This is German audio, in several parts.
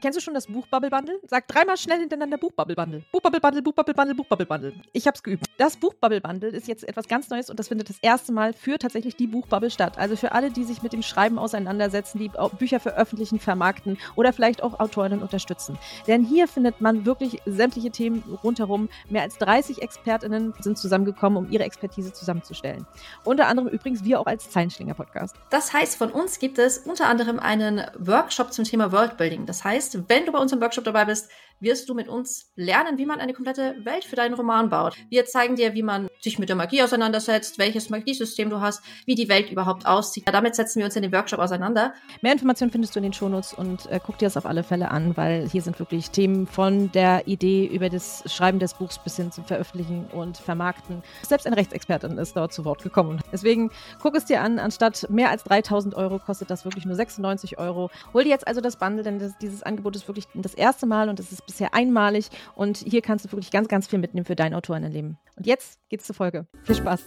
Kennst du schon das Buchbubble Bundle? Sag dreimal schnell hintereinander Buchbubble Bundle. Buchbubble Bundle, Buchbubble Bundle, Buchbubble Bundle. Ich hab's geübt. Das Buchbubble Bundle ist jetzt etwas ganz Neues und das findet das erste Mal für tatsächlich die Buchbubble statt. Also für alle, die sich mit dem Schreiben auseinandersetzen, die Bücher veröffentlichen, vermarkten oder vielleicht auch Autorinnen unterstützen. Denn hier findet man wirklich sämtliche Themen rundherum. Mehr als 30 ExpertInnen sind zusammengekommen, um ihre Expertise zusammenzustellen. Unter anderem übrigens wir auch als Zeilenschlinger-Podcast. Das heißt, von uns gibt es unter anderem einen Workshop zum Thema Worldbuilding. Das heißt, wenn du bei uns im Workshop dabei bist, wirst du mit uns lernen, wie man eine komplette Welt für deinen Roman baut. Wir zeigen dir, wie man sich mit der Magie auseinandersetzt, welches Magiesystem du hast, wie die Welt überhaupt aussieht. Damit setzen wir uns in dem Workshop auseinander. Mehr Informationen findest du in den Shownotes und äh, guck dir das auf alle Fälle an, weil hier sind wirklich Themen von der Idee über das Schreiben des Buchs bis hin zum Veröffentlichen und Vermarkten. Selbst eine Rechtsexpertin ist dort zu Wort gekommen. Deswegen guck es dir an. Anstatt mehr als 3000 Euro kostet das wirklich nur 96 Euro. Hol dir jetzt also das Bundle, denn das, dieses Angebot ist wirklich das erste Mal und es ist bisher einmalig. Und hier kannst du wirklich ganz, ganz viel mitnehmen für dein Autorinnenleben. Und jetzt geht's zur Folge. Viel Spaß.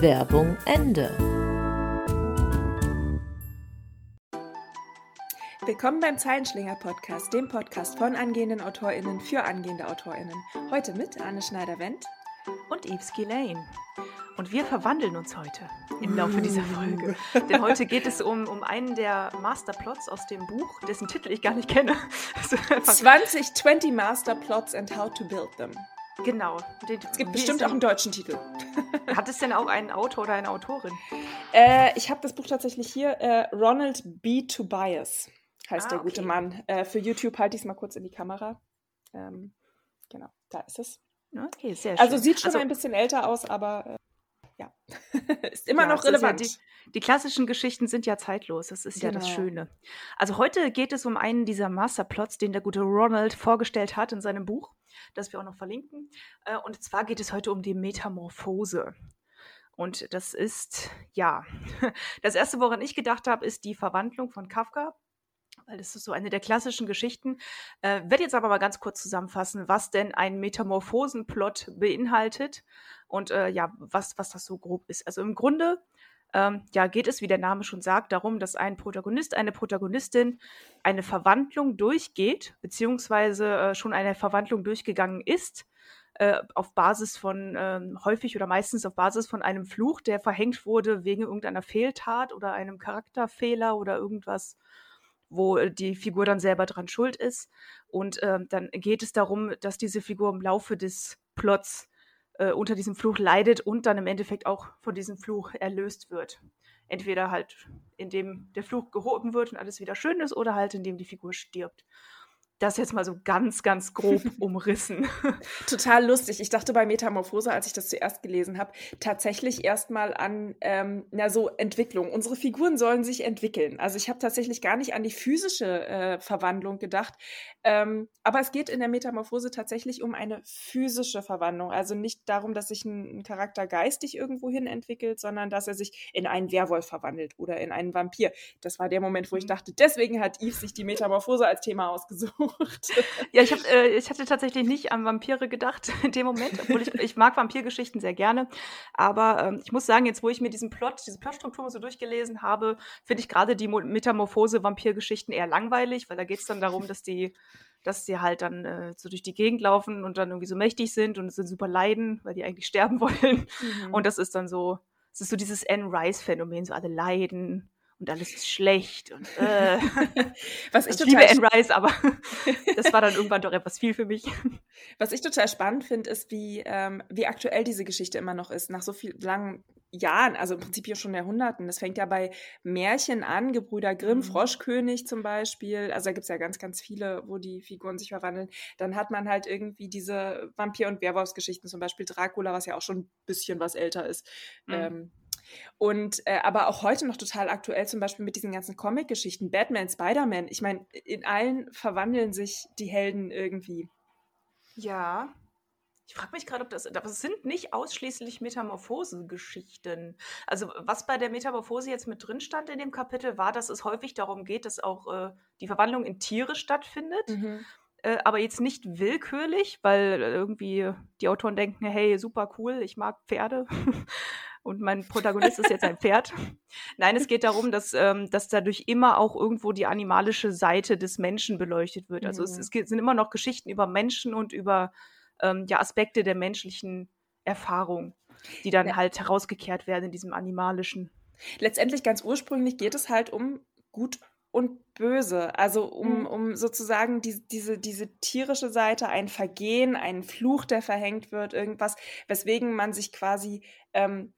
Werbung Ende. Willkommen beim Zeilenschlinger Podcast, dem Podcast von angehenden AutorInnen für angehende AutorInnen. Heute mit Anne Schneider-Wendt und Yves Ghislaine. Und wir verwandeln uns heute im Laufe dieser Folge. Denn heute geht es um, um einen der Masterplots aus dem Buch, dessen Titel ich gar nicht kenne. 2020 Masterplots and How to Build Them. Genau. Es gibt bestimmt auch einen deutschen Titel. Hat es denn auch einen Autor oder eine Autorin? Äh, ich habe das Buch tatsächlich hier. Äh, Ronald B. Tobias heißt ah, der gute okay. Mann. Äh, für YouTube halte ich es mal kurz in die Kamera. Ähm, genau, da ist es. Okay, sehr also schön. Also sieht schon also, ein bisschen älter aus, aber äh, ja, ist immer ja, noch relevant. Ja die, die, klassischen Geschichten sind ja zeitlos, das ist genau. ja das genau. Schöne. Also heute geht es um einen dieser Masterplots, den der gute Ronald vorgestellt hat in seinem Buch, das wir auch noch verlinken. Äh, und zwar geht es heute um die Metamorphose. Und das ist, ja, das Erste, woran ich gedacht habe, ist die Verwandlung von Kafka weil das ist so eine der klassischen Geschichten. Äh, werde jetzt aber mal ganz kurz zusammenfassen, was denn ein Metamorphosenplot beinhaltet und äh, ja, was, was das so grob ist. Also im Grunde ähm, ja, geht es, wie der Name schon sagt, darum, dass ein Protagonist, eine Protagonistin eine Verwandlung durchgeht, beziehungsweise äh, schon eine Verwandlung durchgegangen ist, äh, auf Basis von, ähm, häufig oder meistens auf Basis von einem Fluch, der verhängt wurde wegen irgendeiner Fehltat oder einem Charakterfehler oder irgendwas wo äh, die Figur dann selber dran schuld ist. Und äh, dann geht es darum, dass diese Figur im Laufe des Plots äh, unter diesem Fluch leidet und dann im Endeffekt auch von diesem Fluch erlöst wird. Entweder halt, indem der Fluch gehoben wird und alles wieder schön ist, oder halt, indem die Figur stirbt das jetzt mal so ganz, ganz grob umrissen. Total lustig. Ich dachte bei Metamorphose, als ich das zuerst gelesen habe, tatsächlich erstmal an ähm, na so Entwicklung. Unsere Figuren sollen sich entwickeln. Also ich habe tatsächlich gar nicht an die physische äh, Verwandlung gedacht. Ähm, aber es geht in der Metamorphose tatsächlich um eine physische Verwandlung. Also nicht darum, dass sich ein, ein Charakter geistig irgendwo hin entwickelt, sondern dass er sich in einen Werwolf verwandelt oder in einen Vampir. Das war der Moment, wo ich mhm. dachte, deswegen hat Yves sich die Metamorphose als Thema ausgesucht gesucht. Ja, ich, hab, äh, ich hatte tatsächlich nicht an Vampire gedacht in dem Moment, obwohl ich, ich mag Vampirgeschichten sehr gerne. Aber ähm, ich muss sagen, jetzt wo ich mir diesen Plot, diese Plotstruktur so durchgelesen habe, finde ich gerade die Metamorphose-Vampirgeschichten eher langweilig, weil da geht es dann darum, dass die dass sie halt dann äh, so durch die Gegend laufen und dann irgendwie so mächtig sind und sind super leiden, weil die eigentlich sterben wollen. Mhm. Und das ist dann so, es ist so dieses Anne Rice-Phänomen, so alle leiden und alles ist schlecht und äh, was ich, ich liebe Anne Rice, aber das war dann irgendwann doch etwas viel für mich. Was ich total spannend finde, ist, wie, ähm, wie aktuell diese Geschichte immer noch ist, nach so vielen langen Jahren, also im Prinzip hier schon Jahrhunderten. Das fängt ja bei Märchen an, Gebrüder Grimm, mhm. Froschkönig zum Beispiel. Also da gibt es ja ganz, ganz viele, wo die Figuren sich verwandeln. Dann hat man halt irgendwie diese Vampir- und Werwolfsgeschichten, zum Beispiel Dracula, was ja auch schon ein bisschen was älter ist. Mhm. Ähm, und äh, aber auch heute noch total aktuell, zum Beispiel mit diesen ganzen Comic-Geschichten, Batman, Spider-Man. Ich meine, in allen verwandeln sich die Helden irgendwie. Ja. Ich frage mich gerade, ob das, aber es sind nicht ausschließlich Metamorphose-Geschichten. Also was bei der Metamorphose jetzt mit drin stand in dem Kapitel, war, dass es häufig darum geht, dass auch äh, die Verwandlung in Tiere stattfindet. Mhm. Äh, aber jetzt nicht willkürlich, weil irgendwie die Autoren denken, hey, super cool, ich mag Pferde. und mein Protagonist ist jetzt ein Pferd. Nein, es geht darum, dass, ähm, dass dadurch immer auch irgendwo die animalische Seite des Menschen beleuchtet wird. Also mhm. es, es, sind immer noch Geschichten über Menschen und über ähm, ja, Aspekte der menschlichen Erfahrung, die dann ja. halt herausgekehrt werden in diesem animalischen. Letztendlich ganz ursprünglich geht es halt um Gut und Böse. Also um, mhm. um sozusagen die, diese, diese tierische Seite, ein Vergehen, ein Fluch, der verhängt wird, irgendwas, weswegen man sich quasi ähm,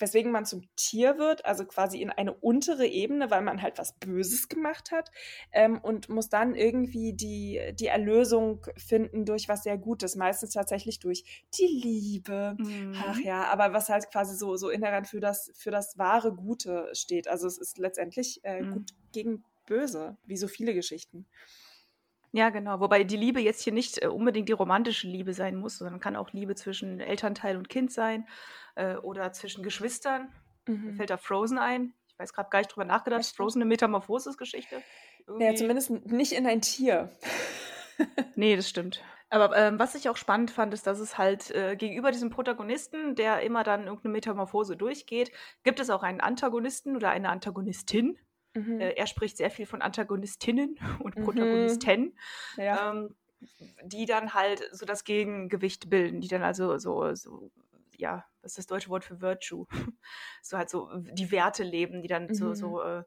weswegen man zum Tier wird, also quasi in eine untere Ebene, weil man halt was Böses gemacht hat ähm, und muss dann irgendwie die, die Erlösung finden durch was sehr Gutes, meistens tatsächlich durch die Liebe. Mhm. Ach ja, aber was halt quasi so, so inhärent für das, für das wahre Gute steht. Also es ist letztendlich äh, mhm. gut gegen böse, wie so viele Geschichten. Ja, genau. Wobei die Liebe jetzt hier nicht äh, unbedingt die romantische Liebe sein muss, sondern kann auch Liebe zwischen Elternteil und Kind sein äh, oder zwischen Geschwistern. Mhm. Fällt da Frozen ein. Ich weiß gerade gar nicht drüber nachgedacht. Ist Frozen eine Metamorphosis-Geschichte? Ja, zumindest nicht in ein Tier. nee, das stimmt. Aber ähm, was ich auch spannend fand, ist, dass es halt äh, gegenüber diesem Protagonisten, der immer dann irgendeine Metamorphose durchgeht, gibt es auch einen Antagonisten oder eine Antagonistin. Mhm. Äh, er spricht sehr viel von Antagonistinnen und mhm. Protagonisten, ja. ähm, die dann halt so das Gegengewicht bilden, die dann also so, so ja, was ist das deutsche Wort für Virtue? so halt so die Werte leben, die dann mhm. so, so äh,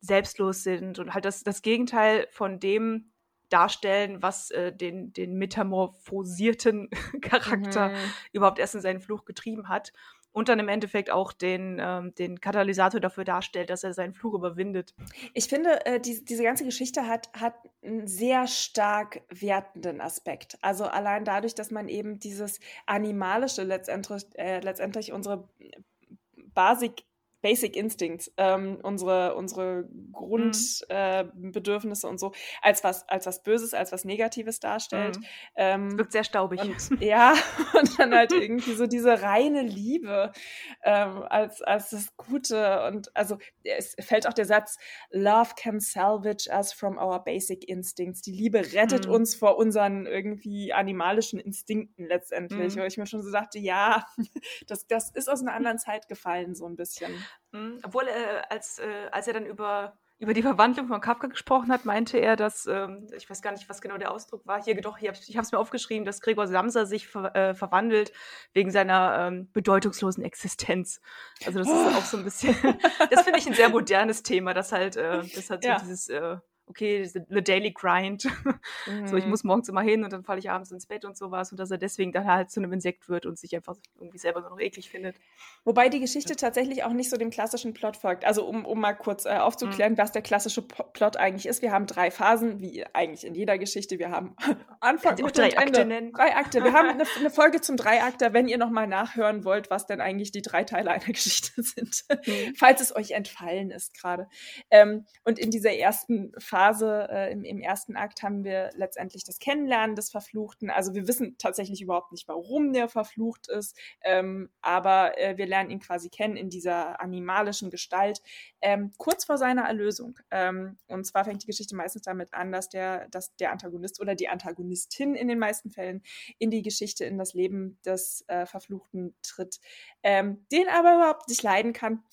selbstlos sind und halt das, das Gegenteil von dem darstellen, was äh, den, den metamorphosierten Charakter mhm. überhaupt erst in seinen Fluch getrieben hat und dann im Endeffekt auch den, ähm, den Katalysator dafür darstellt, dass er seinen Fluch überwindet. Ich finde, äh, die, diese ganze Geschichte hat, hat einen sehr stark wertenden Aspekt. Also allein dadurch, dass man eben dieses Animalische letztendlich, äh, letztendlich unsere Basic Basic Instincts, ähm, unsere, unsere Grundbedürfnisse mhm. äh, und so, als was, als was Böses, als was Negatives darstellt. Mhm. Ähm, wirkt sehr staubig. Und, ja, und dann halt irgendwie so diese reine Liebe ähm, als, als das Gute. Und also es fällt auch der Satz, Love can salvage us from our basic instincts. Die Liebe rettet mhm. uns vor unseren irgendwie animalischen Instinkten letztendlich. Mhm. Wo ich mir schon so dachte, ja, das, das ist aus einer anderen Zeit gefallen, so ein bisschen. Mhm. Obwohl, äh, als, äh, als er dann über, über die Verwandlung von Kafka gesprochen hat, meinte er, dass, ähm, ich weiß gar nicht, was genau der Ausdruck war, hier doch, hier, ich habe es mir aufgeschrieben, dass Gregor Samsa sich ver, äh, verwandelt wegen seiner ähm, bedeutungslosen Existenz. Also das ist auch so ein bisschen, das finde ich ein sehr modernes Thema, dass halt, äh, das hat so ja. dieses äh, okay, the daily grind. Mhm. So, ich mhm. muss morgens immer hin und dann falle ich abends ins Bett und sowas und dass er deswegen dann halt zu einem Insekt wird und sich einfach irgendwie selber nur noch eklig findet. Wobei die Geschichte tatsächlich auch nicht so dem klassischen Plot folgt. Also um, um mal kurz äh, aufzuklären, mhm. was der klassische Plot eigentlich ist. Wir haben drei Phasen, wie eigentlich in jeder Geschichte. Wir haben Anfang, Mitte drei Akte Ende. Nennen. Drei Akte. Wir haben eine, eine Folge zum Dreiakter, wenn ihr nochmal nachhören wollt, was denn eigentlich die drei Teile einer Geschichte sind. Mhm. Falls es euch entfallen ist gerade. Ähm, und in dieser ersten Phase Phase äh, im, im, ersten Akt haben wir letztendlich das Kennenlernen des Verfluchten. Also wir wissen tatsächlich überhaupt nicht, warum der verflucht ist, ähm, aber äh, wir lernen ihn quasi kennen in dieser animalischen Gestalt, ähm, kurz vor seiner Erlösung. Ähm, und zwar fängt die Geschichte meistens damit an, dass der, dass der Antagonist oder die Antagonistin in den meisten Fällen in die Geschichte, in das Leben des äh, Verfluchten tritt, ähm, den aber überhaupt nicht leiden kann.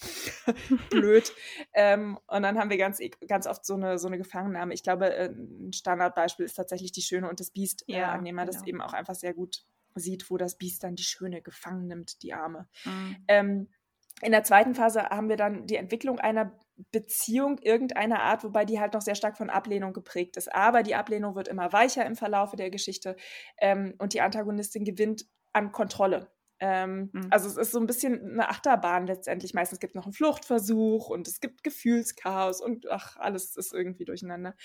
Blöd. Ähm, und dann haben wir ganz, ganz oft so eine, so eine Gefangennahme. Ich glaube, äh, ein Standardbeispiel ist tatsächlich die Schöne und das Biest, äh, ja, an dem man genau. das eben auch einfach sehr gut sieht, wo das Biest dann die Schöne gefangen nimmt, die Arme. Mhm. Ähm, in der zweiten Phase haben wir dann die Entwicklung einer Beziehung irgendeiner Art, wobei die halt noch sehr stark von Ablehnung geprägt ist. Aber die Ablehnung wird immer weicher im Verlaufe der Geschichte ähm, und die Antagonistin gewinnt an Kontrolle. Ähm, mhm. Also es ist so ein bisschen eine Achterbahn letztendlich. Meistens gibt es noch einen Fluchtversuch und es gibt Gefühlschaos und ach, alles ist irgendwie durcheinander.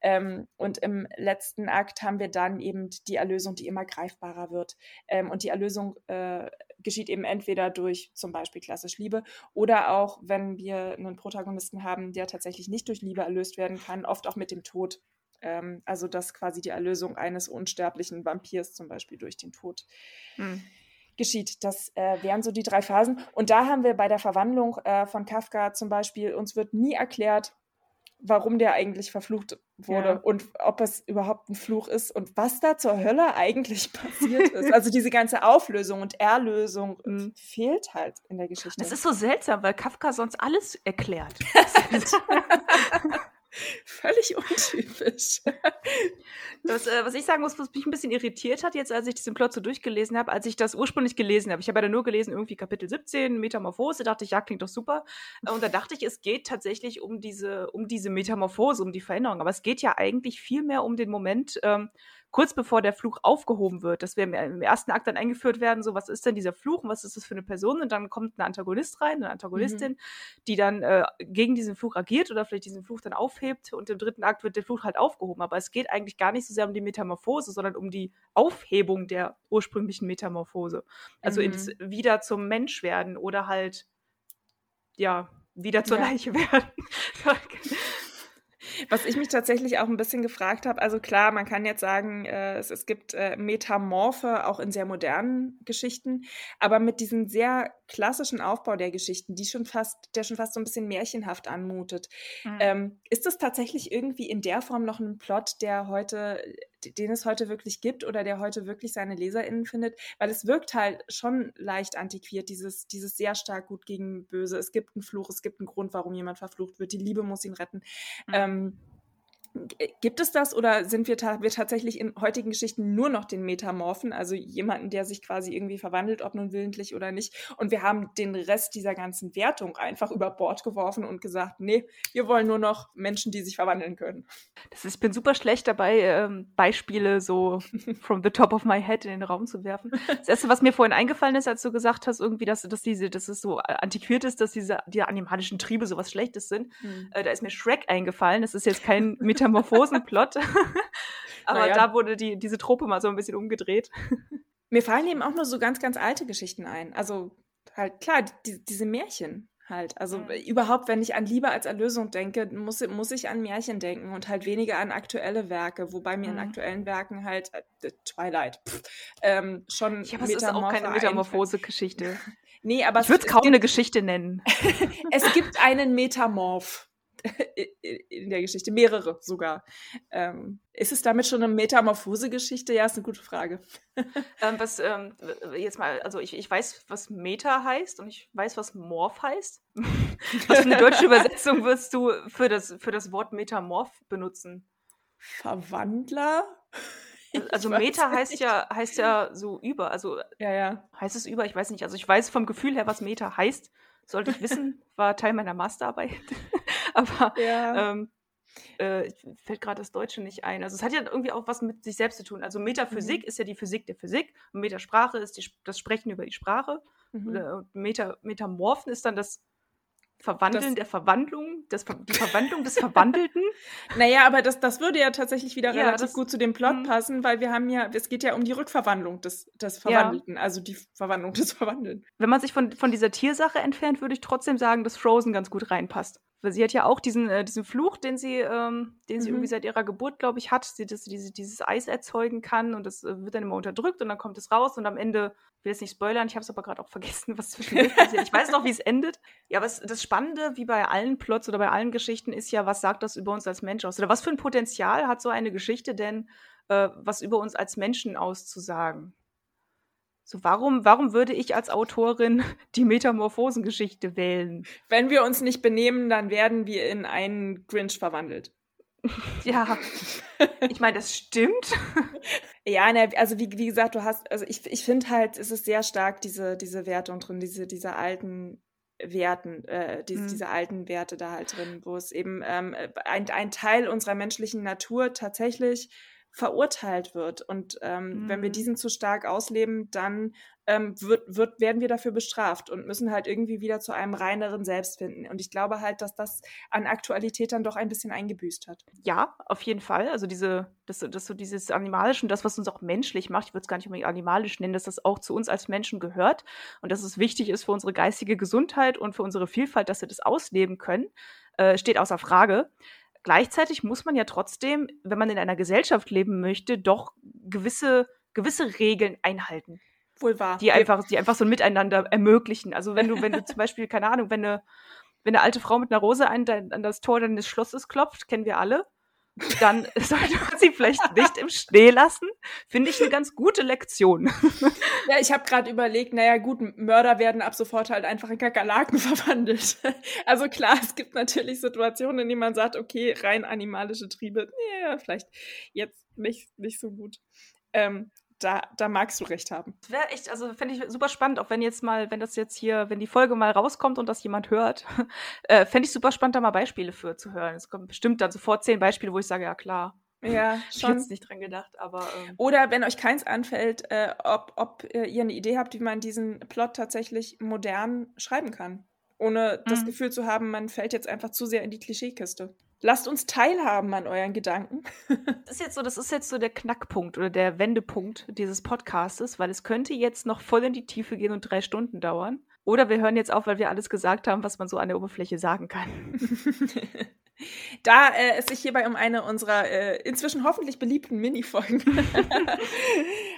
Ähm, und im letzten Akt haben wir dann eben die Erlösung, die immer greifbarer wird. Ähm, und die Erlösung äh, geschieht eben entweder durch zum Beispiel klassisch Liebe oder auch, wenn wir einen Protagonisten haben, der tatsächlich nicht durch Liebe erlöst werden kann, oft auch mit dem Tod. Ähm, also dass quasi die Erlösung eines unsterblichen Vampirs zum Beispiel durch den Tod. Mhm geschieht. Das äh, wären so die drei Phasen. Und da haben wir bei der Verwandlung äh, von Kafka zum Beispiel, uns wird nie erklärt, warum der eigentlich verflucht wurde ja. und ob es überhaupt ein Fluch ist und was da zur Hölle eigentlich passiert ist. Also diese ganze Auflösung und Erlösung mhm. fehlt halt in der Geschichte. Das ist so seltsam, weil Kafka sonst alles erklärt. Völlig untypisch. Das, äh, was ich sagen muss, was mich ein bisschen irritiert hat, jetzt als ich diesen Plot so durchgelesen habe, als ich das ursprünglich gelesen habe. Ich habe ja nur gelesen, irgendwie Kapitel 17, Metamorphose, dachte ich, ja, klingt doch super. Und da dachte ich, es geht tatsächlich um diese, um diese Metamorphose, um die Veränderung. Aber es geht ja eigentlich viel mehr um den Moment, ähm, kurz bevor der Fluch aufgehoben wird, dass wir im, ersten Akt dann eingeführt werden, so was ist denn dieser Fluch und was ist das für eine Person und dann kommt ein Antagonist rein, eine Antagonistin, mhm. die dann äh, gegen diesen Fluch agiert oder vielleicht diesen Fluch dann aufhebt und im dritten Akt wird der Fluch halt aufgehoben. Aber es geht eigentlich gar nicht so sehr um die Metamorphose, sondern um die Aufhebung der ursprünglichen Metamorphose. Also mhm. ins wieder zum Mensch werden oder halt ja wieder zur ja. Leiche werden. Was ich mich tatsächlich auch ein bisschen gefragt habe, also klar, man kann jetzt sagen, äh, es, es gibt äh, Metamorphe auch in sehr modernen Geschichten, aber mit diesem sehr klassischen Aufbau der Geschichten, die schon fast, der schon fast so ein bisschen märchenhaft anmutet, mhm. ähm, ist das tatsächlich irgendwie in der Form noch ein Plot, der heute den es heute wirklich gibt oder der heute wirklich seine LeserInnen findet, weil es wirkt halt schon leicht antiquiert, dieses, dieses sehr stark gut gegen böse. Es gibt einen Fluch, es gibt einen Grund, warum jemand verflucht wird, die Liebe muss ihn retten. Mhm. Ähm, Gibt es das oder sind wir, ta wir, tatsächlich in heutigen Geschichten nur noch den Metamorphen, also jemanden, der sich quasi irgendwie verwandelt, ob nun willentlich oder nicht? Und wir haben den Rest dieser ganzen Wertung einfach über Bord geworfen und gesagt, nee, wir wollen nur noch Menschen, die sich verwandeln können. Das ist, ich bin super schlecht dabei, ähm, Beispiele so from the top of my head in den Raum zu werfen. Das erste, was mir vorhin eingefallen ist, als du gesagt hast, irgendwie, dass, dass diese, dass es so antiquiert ist, dass diese die animalischen Triebe so was Schlechtes sind, mhm. äh, da ist mir Shrek eingefallen. Das ist jetzt kein Metamorphen Metamorphosenplot. Aber naja. da wurde die, diese Trope mal so ein bisschen umgedreht. Mir fallen eben auch nur so ganz, ganz alte Geschichten ein. Also halt klar, die, diese Märchen halt. Also mhm. überhaupt, wenn ich an Liebe als Erlösung denke, muss, muss ich an Märchen denken und halt weniger an aktuelle Werke, wobei mir mhm. in aktuellen Werken halt äh, Twilight pff, ähm, schon Ja, aber es ist auch keine Metamorphose-Geschichte. nee, aber ich würde es kaum eine Geschichte nennen. es gibt einen Metamorph. in der Geschichte, mehrere sogar. Ähm, ist es damit schon eine Metamorphose-Geschichte? Ja, ist eine gute Frage. ähm, was ähm, jetzt mal, also ich, ich weiß, was Meta heißt und ich weiß, was Morph heißt. was für eine deutsche Übersetzung wirst du für das, für das Wort Metamorph benutzen? Verwandler? Also Meta heißt ja, heißt ja so über, also ja, ja. heißt es über, ich weiß nicht. Also ich weiß vom Gefühl her, was Meta heißt. Sollte ich wissen, war Teil meiner Masterarbeit. Aber ja. ähm, äh, fällt gerade das Deutsche nicht ein. Also es hat ja irgendwie auch was mit sich selbst zu tun. Also Metaphysik mhm. ist ja die Physik der Physik und Metasprache ist die, das Sprechen über die Sprache. Mhm. Meta, Metamorphen ist dann das Verwandeln das, der Verwandlung, das, die Verwandlung des Verwandelten. Naja, aber das, das würde ja tatsächlich wieder ja, relativ das, gut zu dem Plot mh. passen, weil wir haben ja, es geht ja um die Rückverwandlung des, des Verwandelten, ja. also die Verwandlung des Verwandeln. Wenn man sich von, von dieser Tiersache entfernt, würde ich trotzdem sagen, dass Frozen ganz gut reinpasst. Weil sie hat ja auch diesen, äh, diesen Fluch, den sie, ähm, den sie mhm. irgendwie seit ihrer Geburt, glaube ich, hat, sie, dass sie diese, dieses Eis erzeugen kann und das äh, wird dann immer unterdrückt und dann kommt es raus und am Ende, ich will jetzt nicht spoilern, ich habe es aber gerade auch vergessen, was zwischendurch passiert. Ich weiß noch, wie es endet. Ja, aber das Spannende, wie bei allen Plots oder bei allen Geschichten, ist ja, was sagt das über uns als Mensch aus? Oder was für ein Potenzial hat so eine Geschichte denn, äh, was über uns als Menschen auszusagen? So, warum, warum würde ich als Autorin die Metamorphosengeschichte wählen? Wenn wir uns nicht benehmen, dann werden wir in einen Grinch verwandelt. ja, ich meine, das stimmt. ja, ne, also wie, wie gesagt, du hast, also ich, ich finde halt, es ist sehr stark diese, diese Wertung drin, diese, diese alten Werten, äh, diese, mhm. diese alten Werte da halt drin, wo es eben ähm, ein, ein Teil unserer menschlichen Natur tatsächlich verurteilt wird. Und ähm, mhm. wenn wir mhm. diesen zu stark ausleben, dann ähm, wird, wird, werden wir dafür bestraft und müssen halt irgendwie wieder zu einem reineren Selbst finden. Und ich glaube halt, dass das an Aktualität dann doch ein bisschen eingebüßt hat. Ja, auf jeden Fall. Also diese, das, das so dieses Animalische und das, was uns auch menschlich macht, ich würde es gar nicht unbedingt animalisch nennen, dass das auch zu uns als Menschen gehört und dass es wichtig ist für unsere geistige Gesundheit und für unsere Vielfalt, dass wir das ausleben können, äh, steht außer Frage. Gleichzeitig muss man ja trotzdem, wenn man in einer Gesellschaft leben möchte, doch gewisse, gewisse Regeln einhalten. Wohl wahr. Die einfach, die einfach so ein Miteinander ermöglichen. Also wenn du, wenn du zum Beispiel, keine Ahnung, wenn eine, wenn eine alte Frau mit einer Rose an, an das Tor deines Schlosses klopft, kennen wir alle dann sollte man sie vielleicht nicht im Schnee lassen. Finde ich eine ganz gute Lektion. Ja, ich habe gerade überlegt, naja gut, Mörder werden ab sofort halt einfach in Kakerlaken verwandelt. Also klar, es gibt natürlich Situationen, in denen man sagt, okay, rein animalische Triebe, ja, vielleicht jetzt nicht, nicht so gut. Ähm, da, da magst du recht haben. Das wäre echt, also fände ich super spannend, auch wenn jetzt mal, wenn das jetzt hier, wenn die Folge mal rauskommt und das jemand hört, äh, fände ich super spannend, da mal Beispiele für zu hören. Es kommen bestimmt dann sofort zehn Beispiele, wo ich sage, ja klar. Ja, schon. Ich jetzt nicht dran gedacht, aber. Ähm. Oder wenn euch keins anfällt, äh, ob, ob äh, ihr eine Idee habt, wie man diesen Plot tatsächlich modern schreiben kann. Ohne mhm. das Gefühl zu haben, man fällt jetzt einfach zu sehr in die Klischeekiste. Lasst uns teilhaben an euren Gedanken. das ist jetzt so, das ist jetzt so der Knackpunkt oder der Wendepunkt dieses Podcastes, weil es könnte jetzt noch voll in die Tiefe gehen und drei Stunden dauern. Oder wir hören jetzt auf, weil wir alles gesagt haben, was man so an der Oberfläche sagen kann. Da äh, es sich hierbei um eine unserer äh, inzwischen hoffentlich beliebten Minifolgen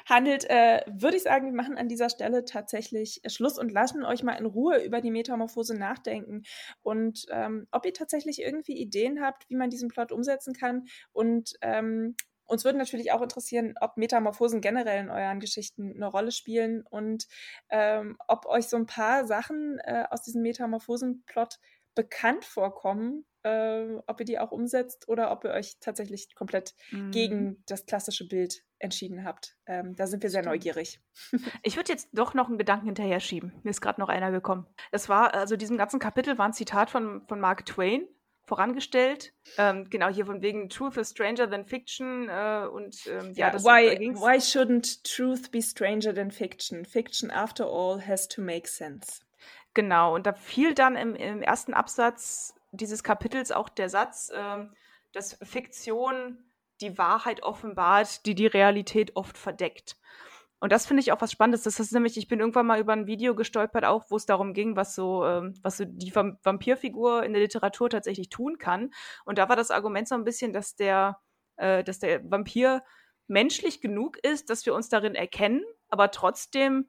handelt, äh, würde ich sagen, wir machen an dieser Stelle tatsächlich Schluss und lassen euch mal in Ruhe über die Metamorphose nachdenken und ähm, ob ihr tatsächlich irgendwie Ideen habt, wie man diesen Plot umsetzen kann und ähm, uns würde natürlich auch interessieren, ob Metamorphosen generell in euren Geschichten eine Rolle spielen und ähm, ob euch so ein paar Sachen äh, aus diesem Metamorphosen-Plot bekannt vorkommen, äh, ob ihr die auch umsetzt oder ob ihr euch tatsächlich komplett mhm. gegen das klassische Bild entschieden habt. Ähm, da sind wir sehr Stimmt. neugierig. Ich würde jetzt doch noch einen Gedanken hinterher schieben. Mir ist gerade noch einer gekommen. Das war, also diesem ganzen Kapitel war ein Zitat von, von Mark Twain vorangestellt. Ähm, genau, hier von wegen Truth is stranger than fiction äh, und ähm, ja, das why, why shouldn't truth be stranger than fiction? Fiction after all has to make sense. Genau, und da fiel dann im, im ersten Absatz dieses Kapitels auch der Satz, äh, dass Fiktion die Wahrheit offenbart, die die Realität oft verdeckt. Und das finde ich auch was Spannendes. Das ist nämlich, ich bin irgendwann mal über ein Video gestolpert, auch wo es darum ging, was so, ähm, was so die Vampirfigur in der Literatur tatsächlich tun kann. Und da war das Argument so ein bisschen, dass der, äh, dass der Vampir menschlich genug ist, dass wir uns darin erkennen, aber trotzdem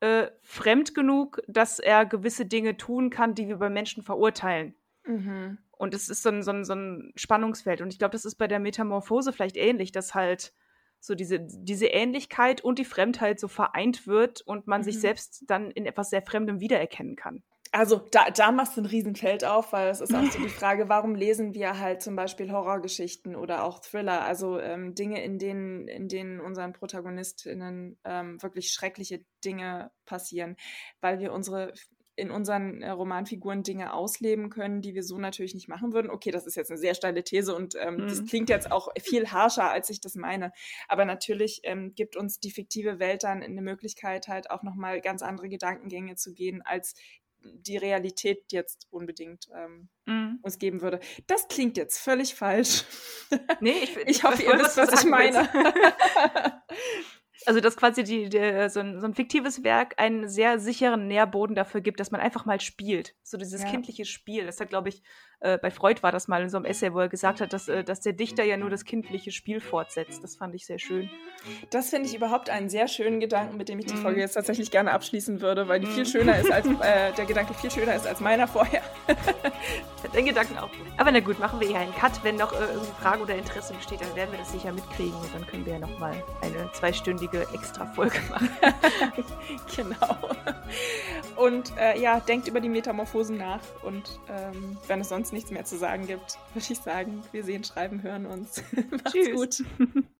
äh, fremd genug, dass er gewisse Dinge tun kann, die wir bei Menschen verurteilen. Mhm. Und es ist so ein, so, ein, so ein Spannungsfeld. Und ich glaube, das ist bei der Metamorphose vielleicht ähnlich, dass halt so diese, diese Ähnlichkeit und die Fremdheit so vereint wird und man mhm. sich selbst dann in etwas sehr Fremdem wiedererkennen kann. Also da, da machst du ein Riesenfeld auf, weil es ist auch so die Frage, warum lesen wir halt zum Beispiel Horrorgeschichten oder auch Thriller, also ähm, Dinge, in denen, in denen unseren ProtagonistInnen ähm, wirklich schreckliche Dinge passieren, weil wir unsere in unseren äh, Romanfiguren Dinge ausleben können, die wir so natürlich nicht machen würden. Okay, das ist jetzt eine sehr steile These und ähm, mhm. das klingt jetzt auch viel harscher, als ich das meine. Aber natürlich ähm, gibt uns die fiktive Welt dann eine Möglichkeit, halt auch nochmal ganz andere Gedankengänge zu gehen, als die Realität jetzt unbedingt ähm, mm. uns geben würde. Das klingt jetzt völlig falsch. Nee, ich, ich hoffe, ihr wisst, was, was ich meine. Also, dass quasi die, die, so, ein, so, ein, fiktives Werk einen sehr sicheren Nährboden dafür gibt, dass man einfach mal spielt. So dieses ja. kindliche Spiel. Das hat, glaube ich, äh, bei Freud war das mal in so einem Essay, wo er gesagt hat, dass, äh, dass der Dichter ja nur das kindliche Spiel fortsetzt. Das fand ich sehr schön. Das finde ich überhaupt einen sehr schönen Gedanken, mit dem ich die Folge mm. jetzt tatsächlich gerne abschließen würde, weil die viel mhm. schöner ist als äh, der Gedanke viel schöner ist als meiner vorher. Den Gedanken auch. Aber na gut, machen wir hier einen Cut. Wenn noch äh, irgendeine Frage oder Interesse besteht, dann werden wir das sicher mitkriegen und dann können wir ja nochmal eine zweistündige Extra-Folge machen. genau. Und äh, ja, denkt über die Metamorphosen nach und ähm, wenn es sonst nichts mehr zu sagen gibt, würde ich sagen, wir sehen, schreiben, hören uns. Macht's Tschüss. gut.